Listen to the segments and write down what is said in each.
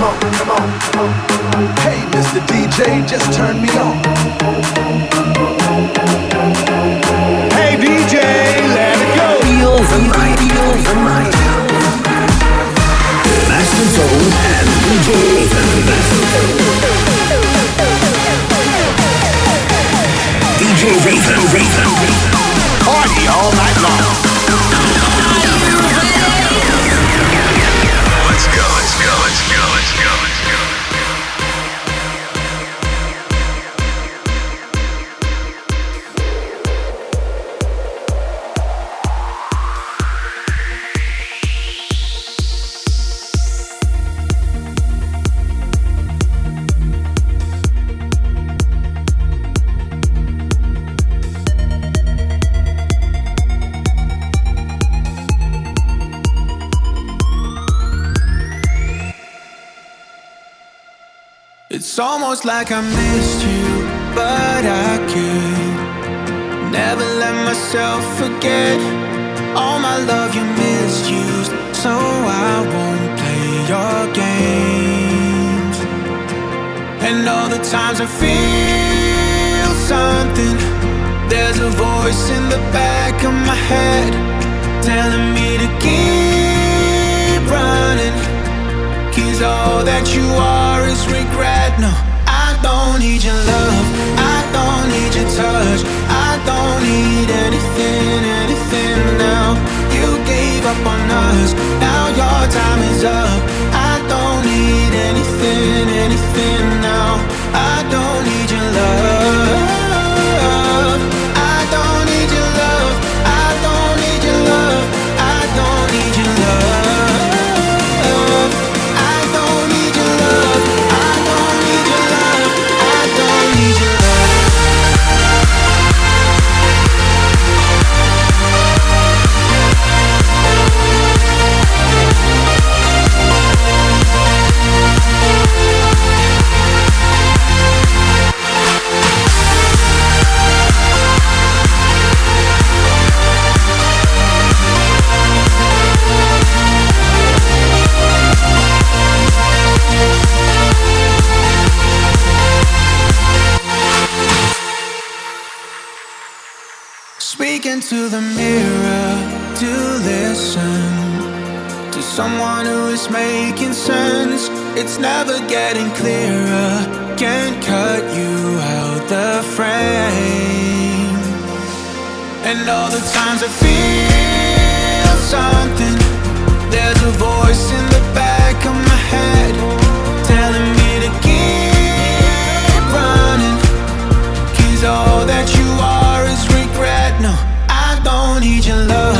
come on, come on, come on. Hey, Mr. DJ, just turn me on. Hey, DJ, let it go. Feel the night, feel the night. Master Tone and DJ DJ Raven, Party all night long. Almost like I missed you, but I can't. Never let myself forget all my love you misused, so I won't play your games. And all the times I feel something, there's a voice in the back of my head telling me to keep running. Cause all that you are is regret. No, don't need your love. I don't need your touch. I don't need anything, anything now. You gave up on us. Now your time is up. I don't need anything, anything now. I don't need your love. Speaking to the mirror to listen to someone who is making sense. It's never getting clearer. Can't cut you out the frame. And all the times I feel something, there's a voice in the back of my head telling me to keep running. All that you love.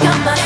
Come on.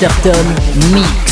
Masterton Mix.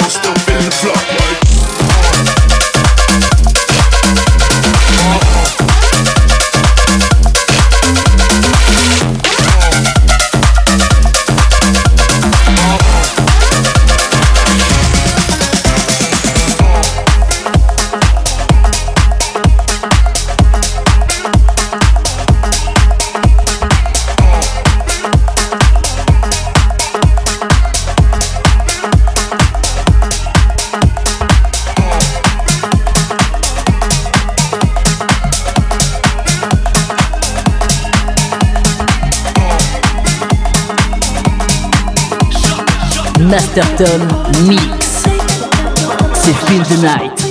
Show, Masterton Mix. C'est Feel the Night.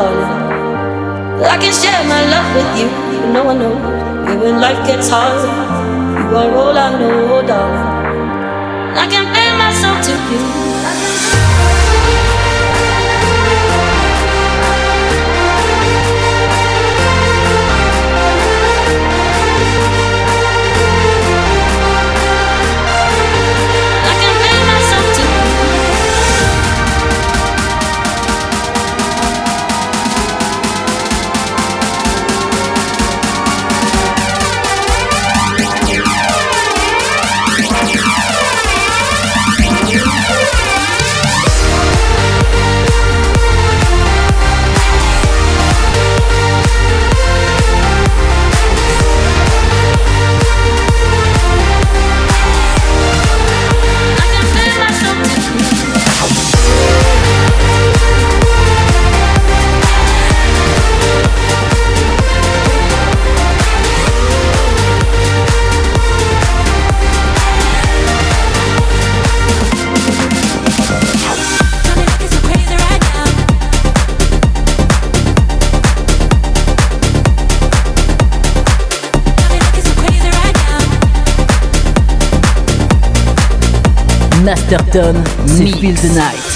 darling. I can share my love with you, but no one knows. And when life gets hard, you are all I know, darling. I can pay myself to you. Masterton, c'est Feel the Night.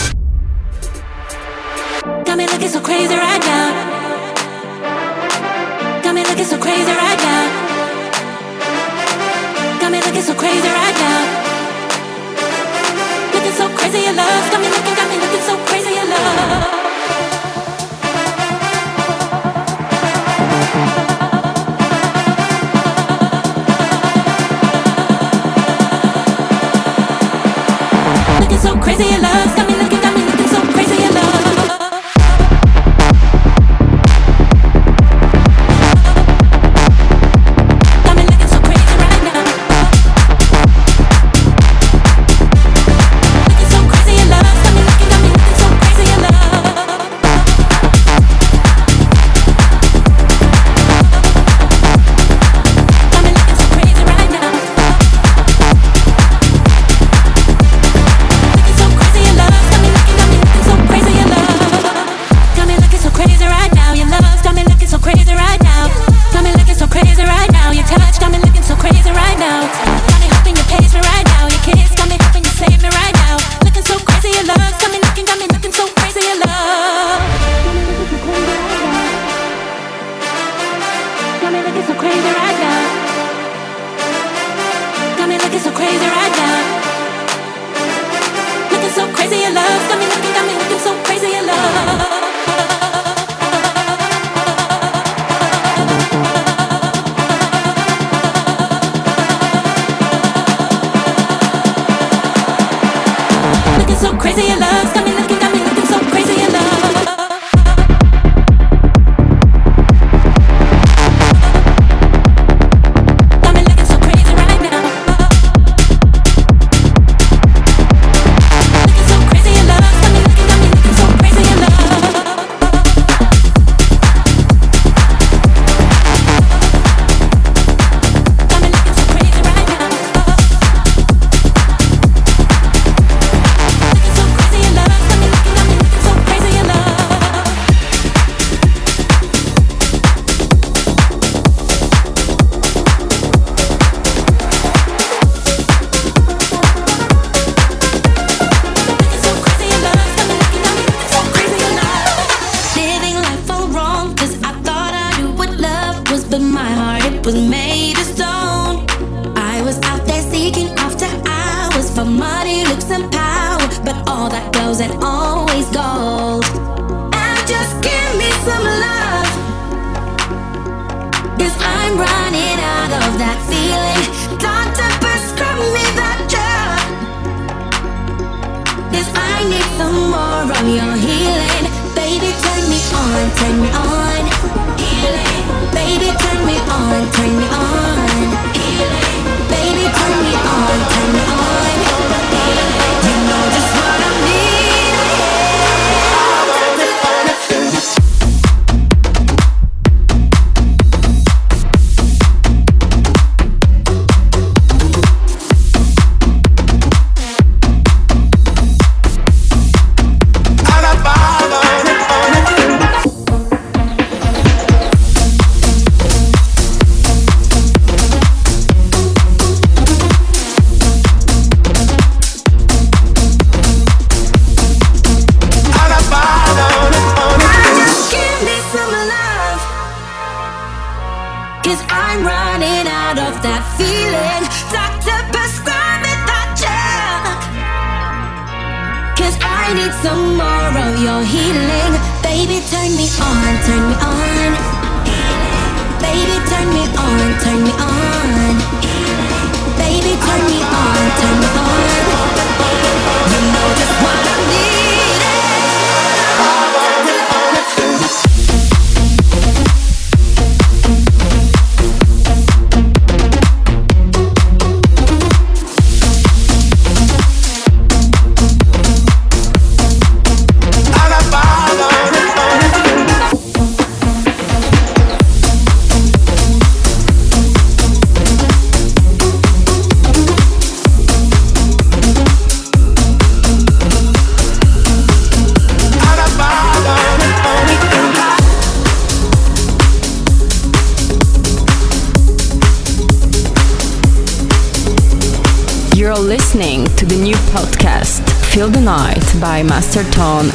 by Master Tone.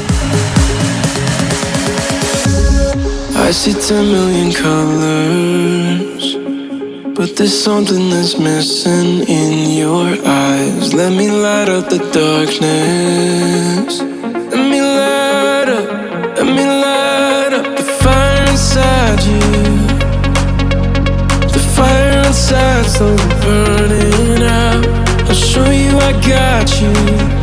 I see 10 million colors, but there's something that's missing in your eyes. Let me light up the darkness. Let me light up, let me light up the fire inside you. The fire inside, slowly burning out. I'll show you I got you.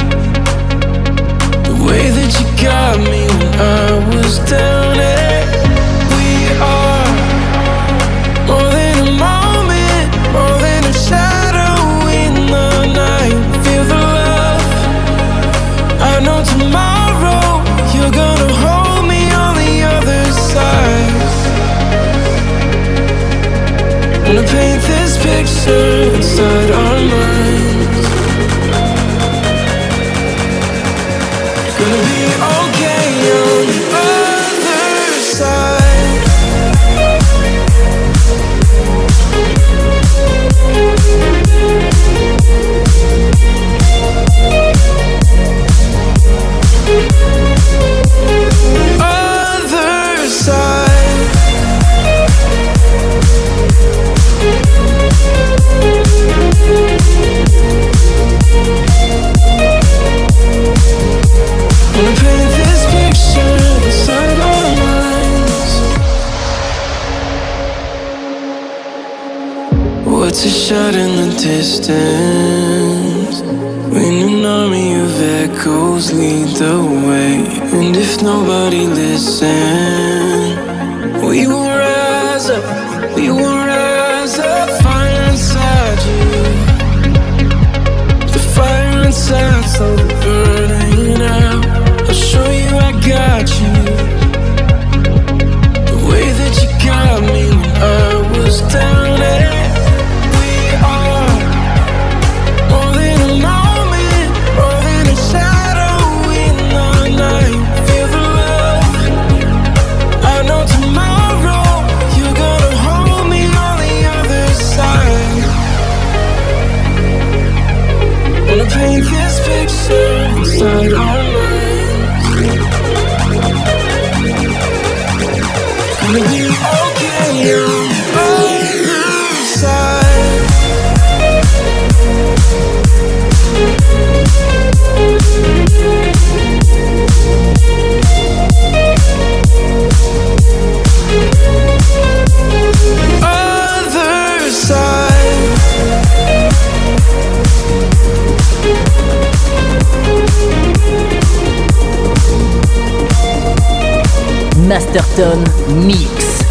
Masterton Mix.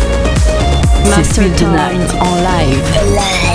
Masterton. En live. live.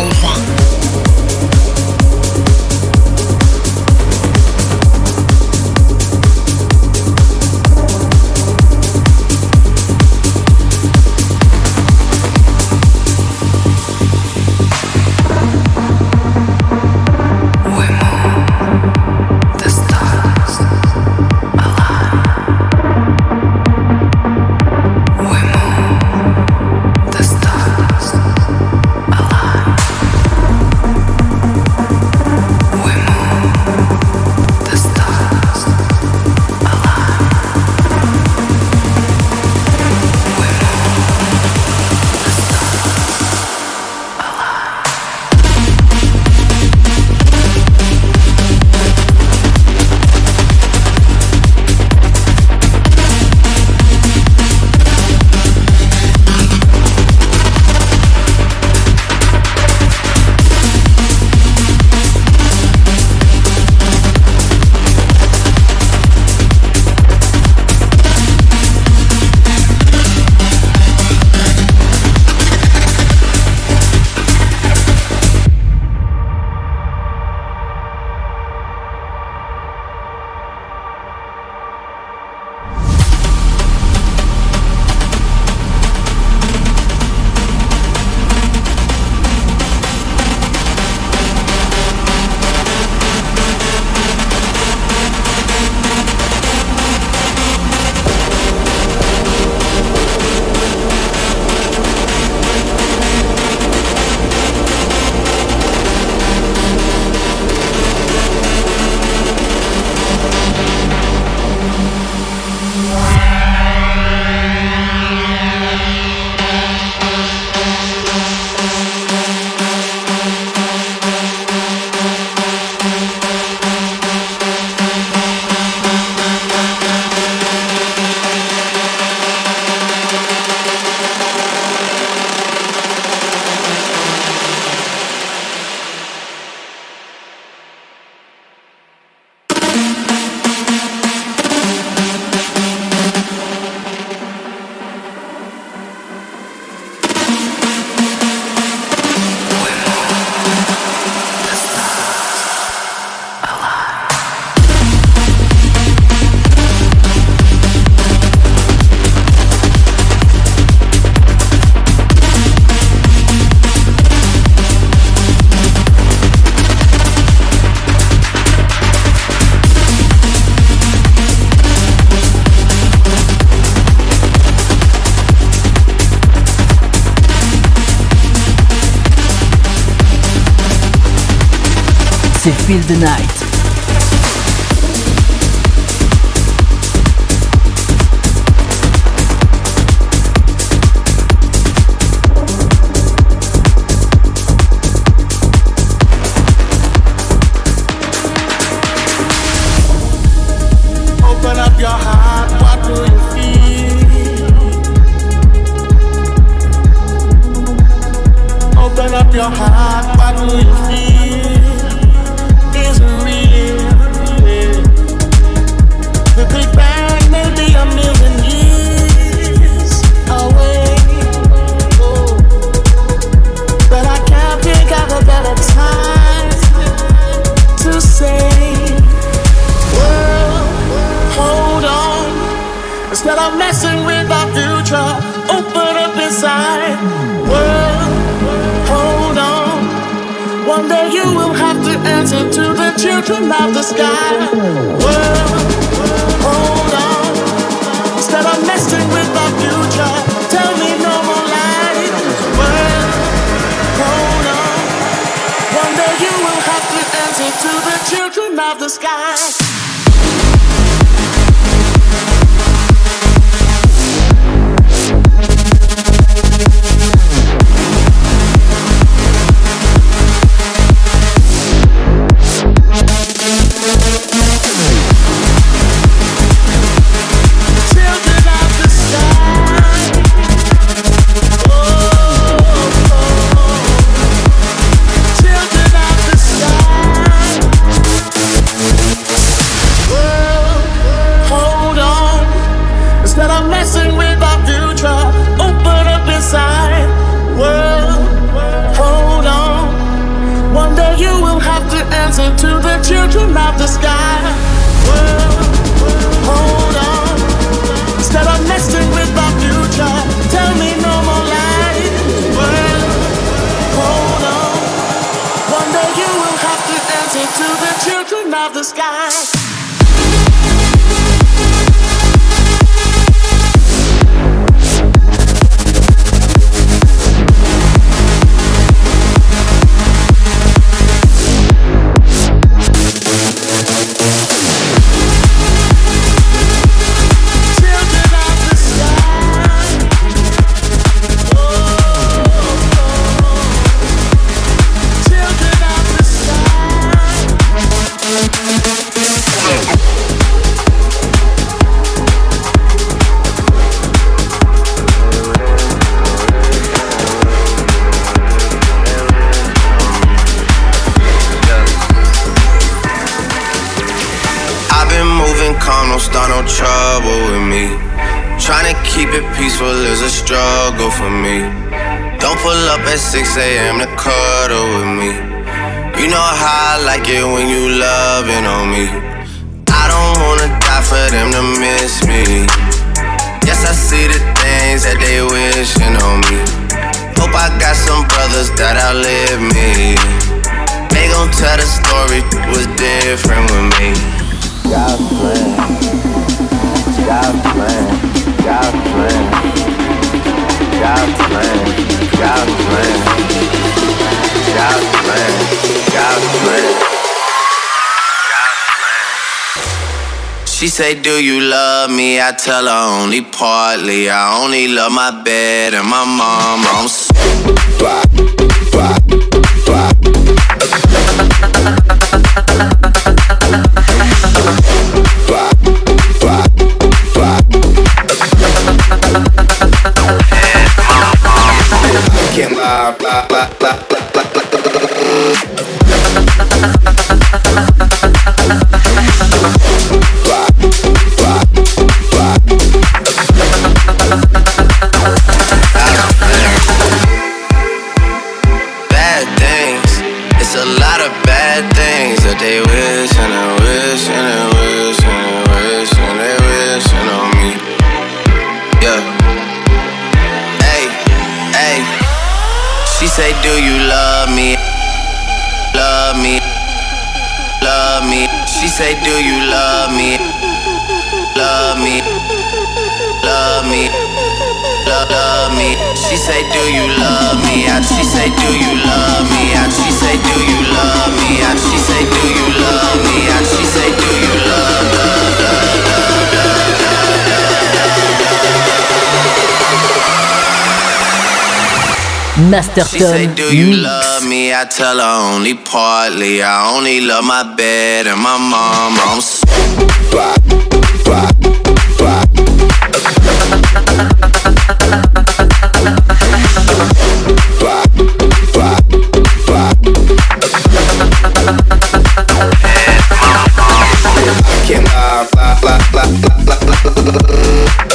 feel the night. She say, Do you love me? I tell her only partly. I only love my bed and my mom. I'm so bye, bye, bye. say, do you love me? Love me. Love me. Love, love me. She say, do you love me? And she say, do you love me? And she say, do you love me? And she say, do you love me? And she say, do you love, love, love, love, love, love, love, love. Mix. I tell her only partly. I only love my bed and my mom. I'm C'est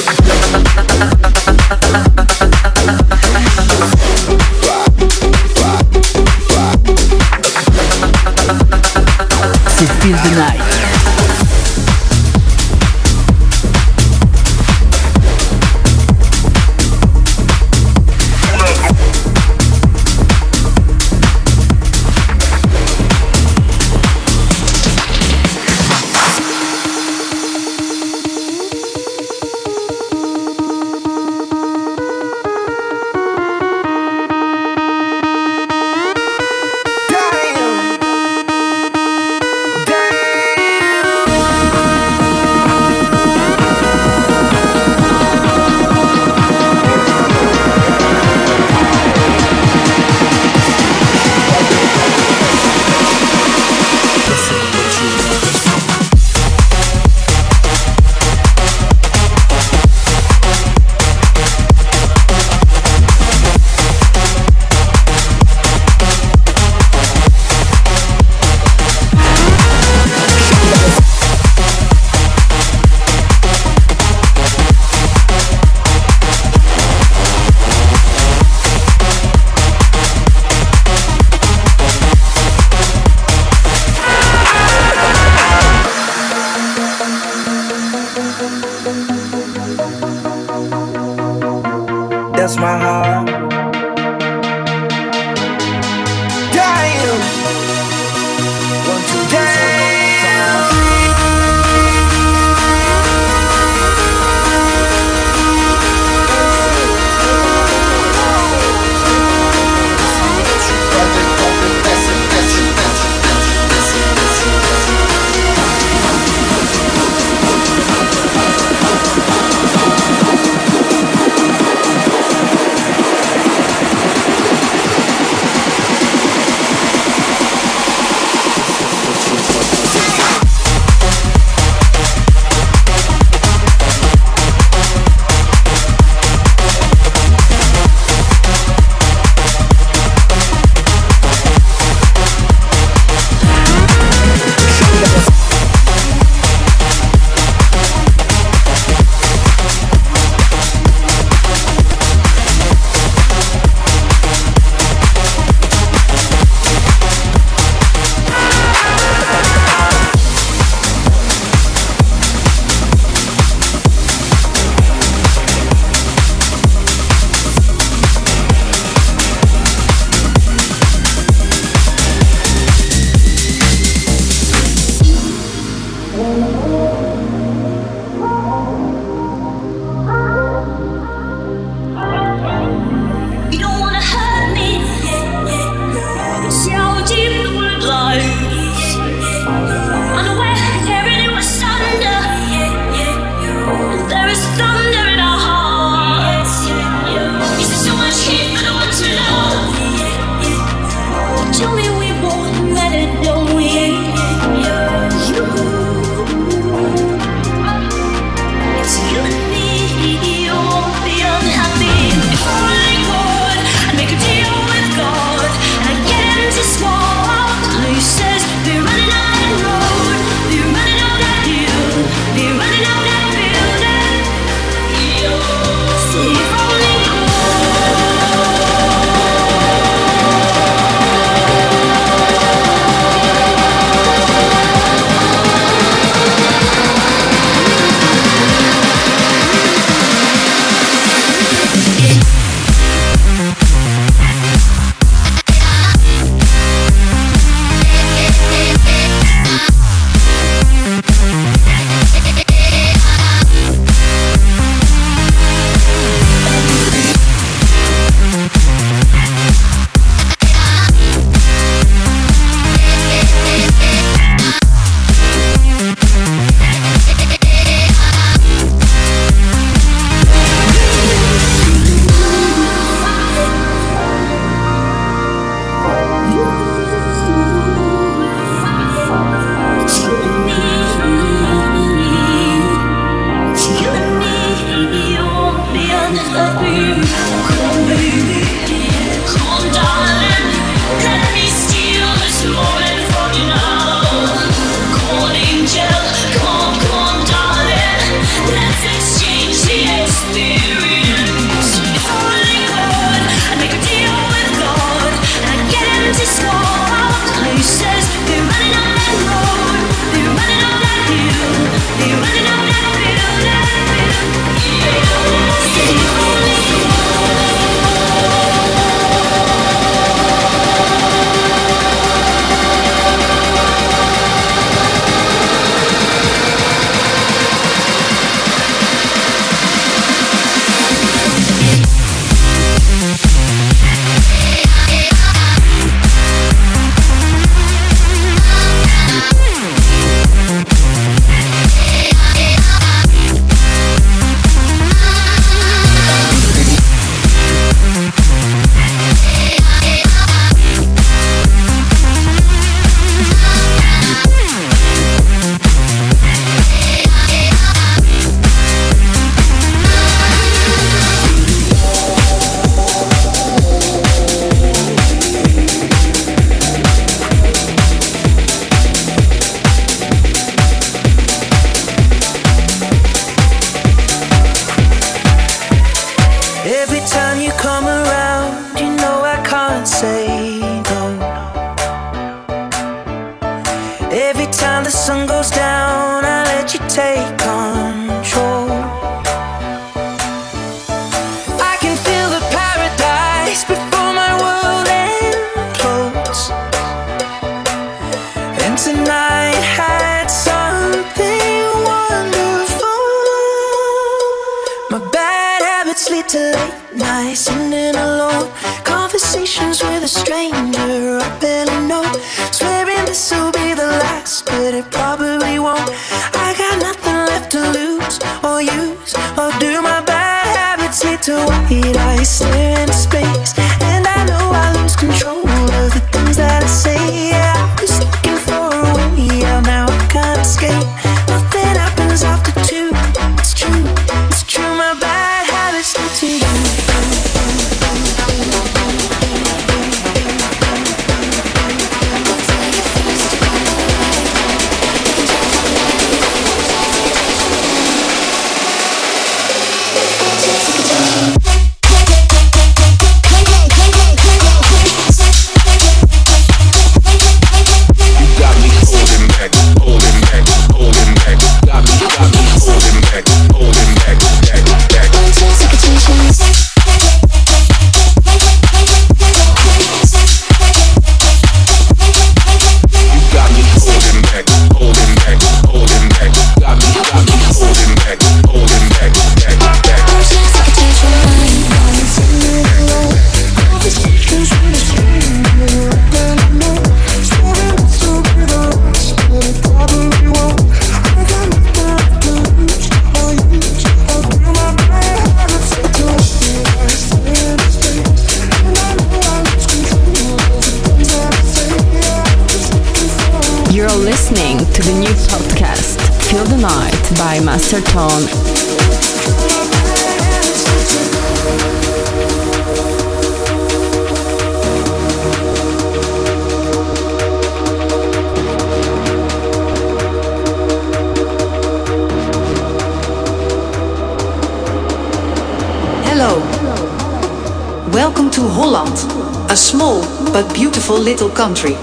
little country,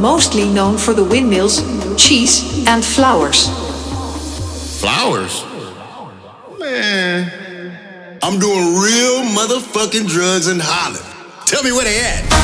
mostly known for the windmills, cheese, and flowers. Flowers? Man. I'm doing real motherfucking drugs in Holland. Tell me where they at.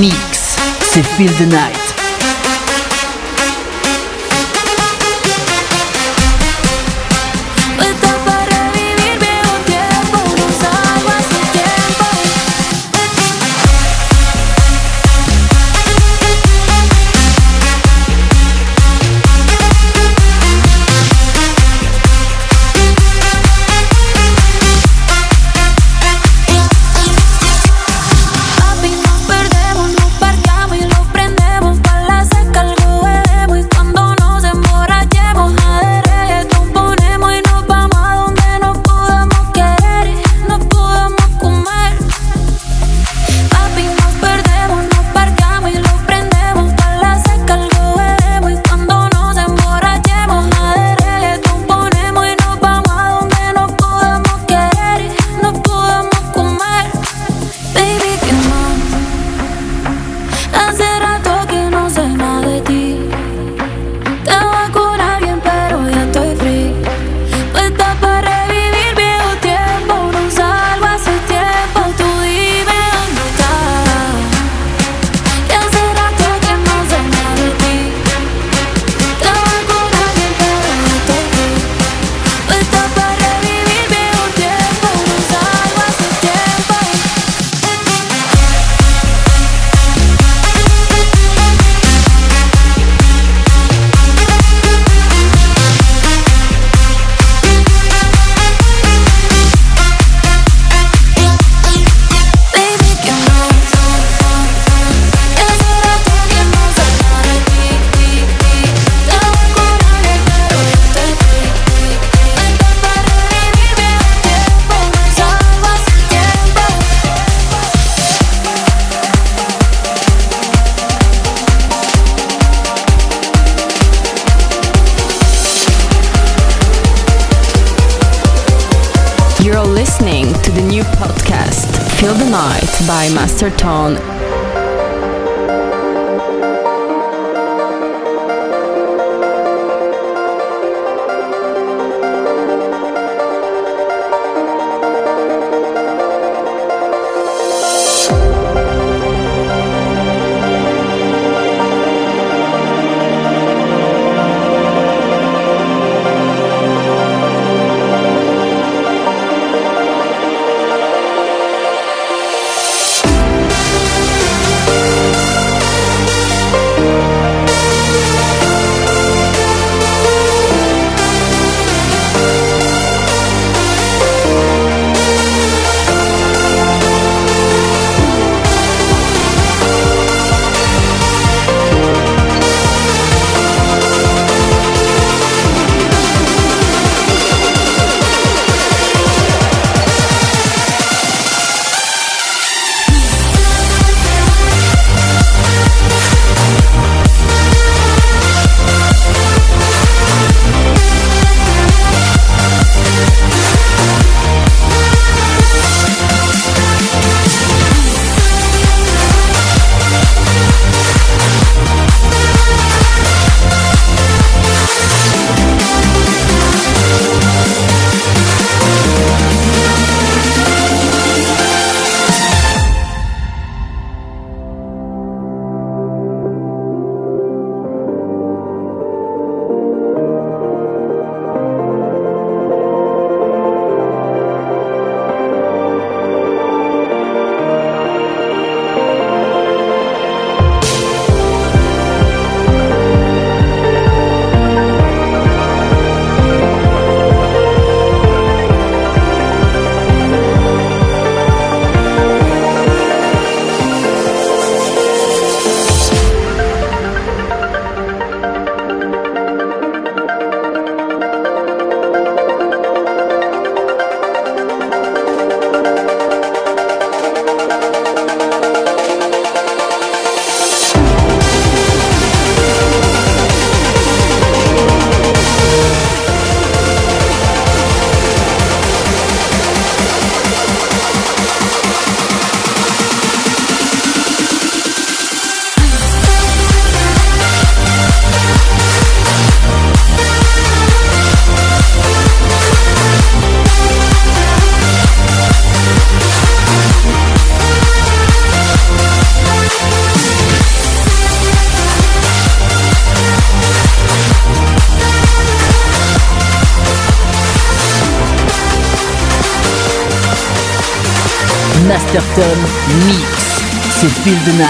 Mix. C'est Feel the Night. C'est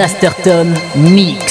Master Tom Mix.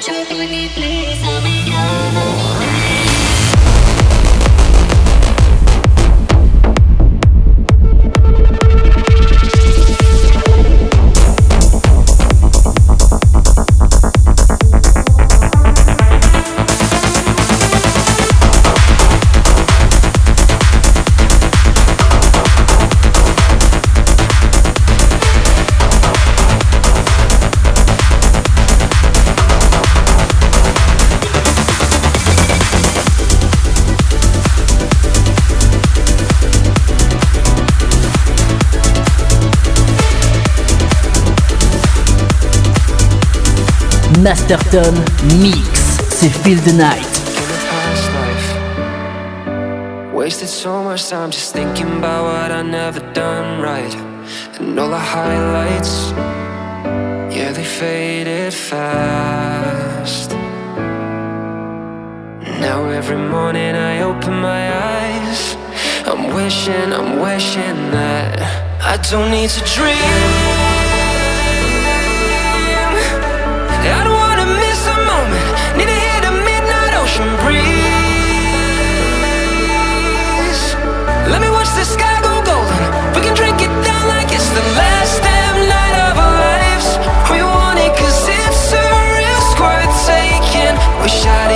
cho tôi nghĩ please sao mình nhớ Masterton Mix, c'est Feel the Night. Wasted so much time just thinking about what I never done right. And all the highlights, yeah, they faded fast. Now every morning I open my eyes. I'm wishing, I'm wishing that I don't need to dream. We shot it.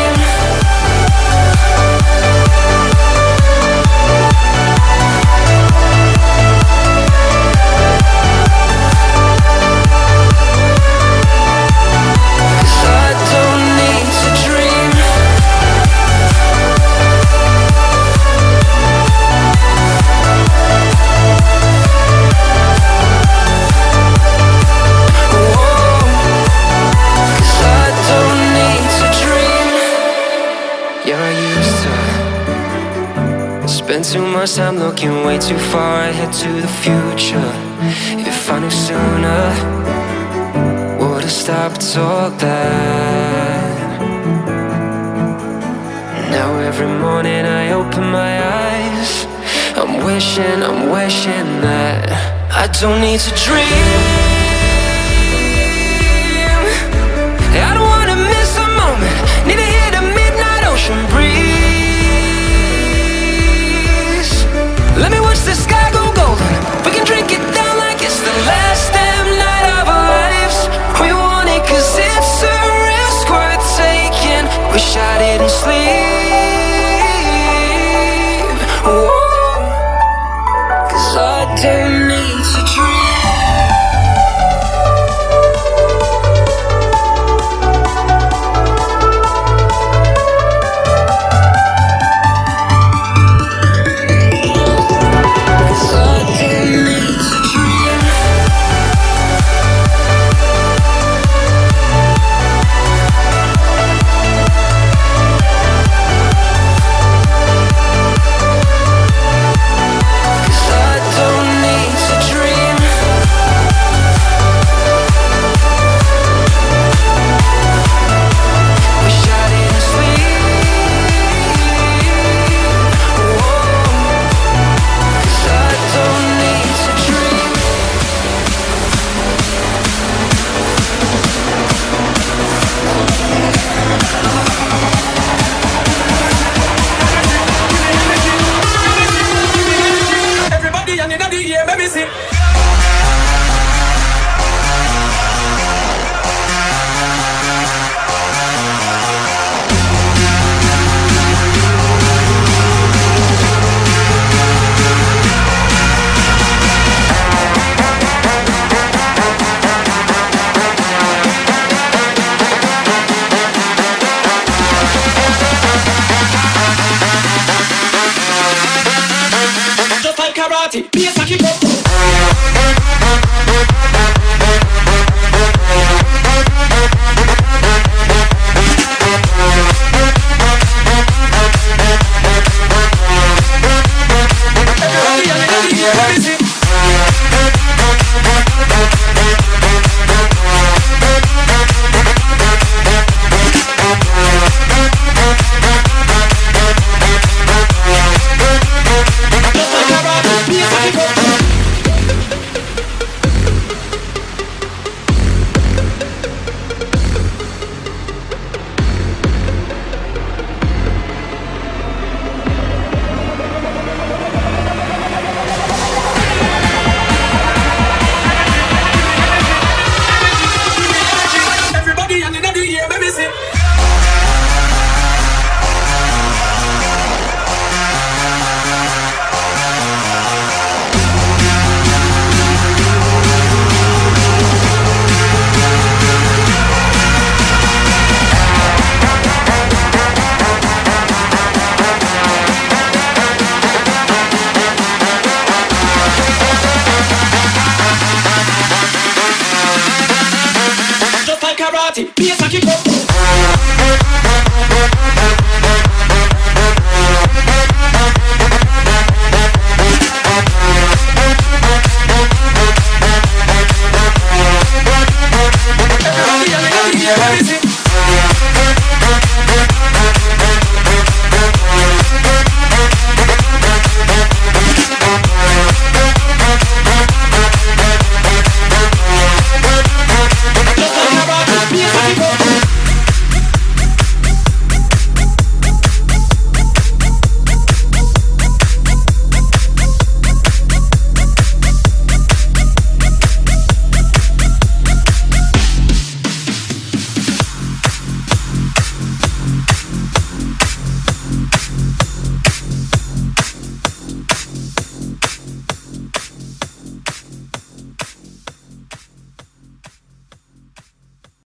too much time looking way too far ahead to the future. If I knew sooner, would've stopped all that. Now every morning I open my eyes, I'm wishing, I'm wishing that I don't need to dream. the sky. party. Bass I keep up.